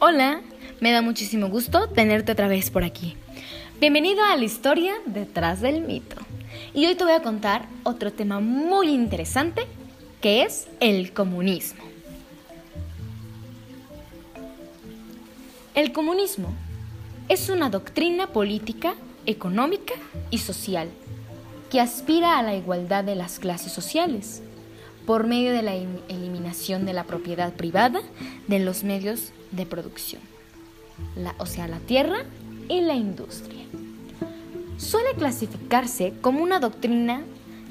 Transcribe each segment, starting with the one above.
Hola, me da muchísimo gusto tenerte otra vez por aquí. Bienvenido a la historia detrás del mito. Y hoy te voy a contar otro tema muy interesante que es el comunismo. El comunismo es una doctrina política, económica y social que aspira a la igualdad de las clases sociales por medio de la eliminación de la propiedad privada de los medios de producción, o sea, la tierra y la industria. Suele clasificarse como una doctrina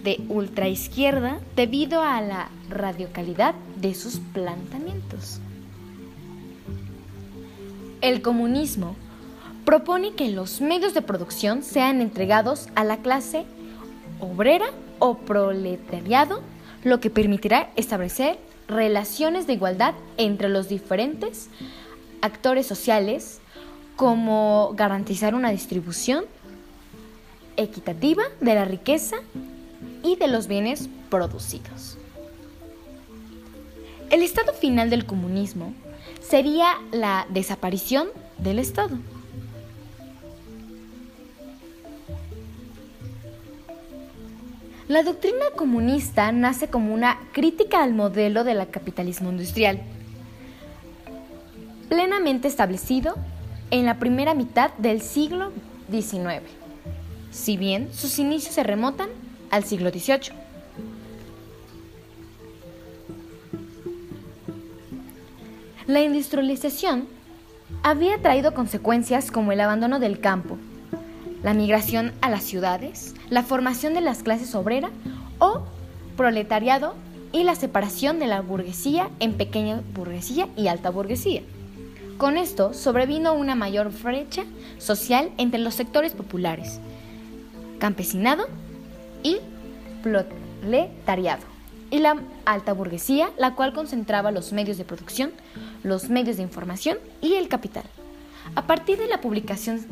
de ultraizquierda debido a la radicalidad de sus planteamientos. El comunismo propone que los medios de producción sean entregados a la clase obrera o proletariado lo que permitirá establecer relaciones de igualdad entre los diferentes actores sociales, como garantizar una distribución equitativa de la riqueza y de los bienes producidos. El estado final del comunismo sería la desaparición del Estado. La doctrina comunista nace como una crítica al modelo del capitalismo industrial, plenamente establecido en la primera mitad del siglo XIX, si bien sus inicios se remontan al siglo XVIII. La industrialización había traído consecuencias como el abandono del campo, la migración a las ciudades, la formación de las clases obrera o proletariado y la separación de la burguesía en pequeña burguesía y alta burguesía. Con esto sobrevino una mayor brecha social entre los sectores populares, campesinado y proletariado, y la alta burguesía, la cual concentraba los medios de producción, los medios de información y el capital. A partir de la publicación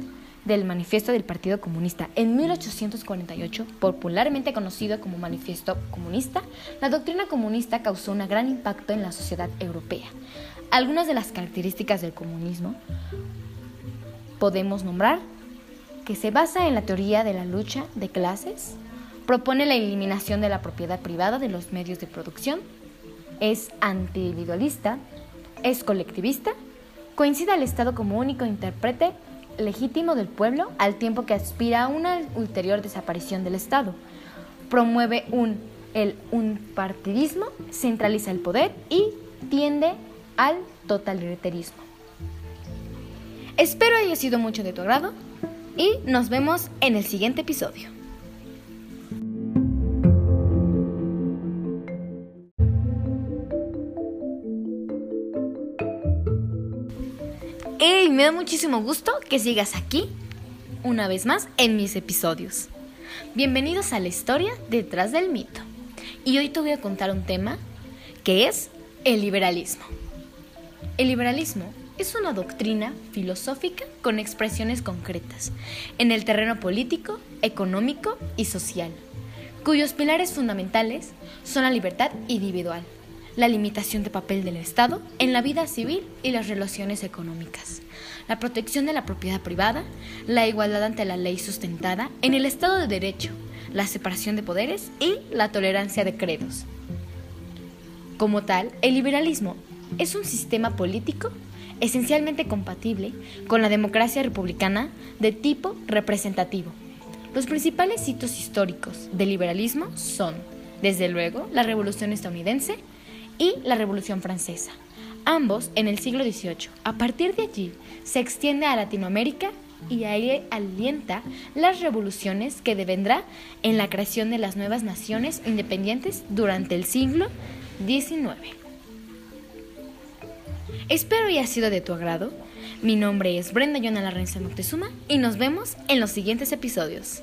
del Manifiesto del Partido Comunista en 1848, popularmente conocido como Manifiesto Comunista, la doctrina comunista causó un gran impacto en la sociedad europea. Algunas de las características del comunismo podemos nombrar que se basa en la teoría de la lucha de clases, propone la eliminación de la propiedad privada de los medios de producción, es antiindividualista, es colectivista, coincide al Estado como único intérprete legítimo del pueblo al tiempo que aspira a una ulterior desaparición del Estado. Promueve un, el, centraliza el poder y tiende al totalitarismo. Espero haya sido mucho de tu agrado y nos vemos en el siguiente episodio. Y me da muchísimo gusto que sigas aquí una vez más en mis episodios. Bienvenidos a la historia detrás del mito. Y hoy te voy a contar un tema que es el liberalismo. El liberalismo es una doctrina filosófica con expresiones concretas en el terreno político, económico y social, cuyos pilares fundamentales son la libertad individual, la limitación de papel del Estado en la vida civil y las relaciones económicas, la protección de la propiedad privada, la igualdad ante la ley sustentada en el Estado de Derecho, la separación de poderes y la tolerancia de credos. Como tal, el liberalismo es un sistema político esencialmente compatible con la democracia republicana de tipo representativo. Los principales hitos históricos del liberalismo son, desde luego, la Revolución estadounidense, y la Revolución Francesa, ambos en el siglo XVIII. A partir de allí se extiende a Latinoamérica y ahí alienta las revoluciones que devendrá en la creación de las nuevas naciones independientes durante el siglo XIX. Espero haya sido de tu agrado. Mi nombre es Brenda Yona Larrenza Moctezuma y nos vemos en los siguientes episodios.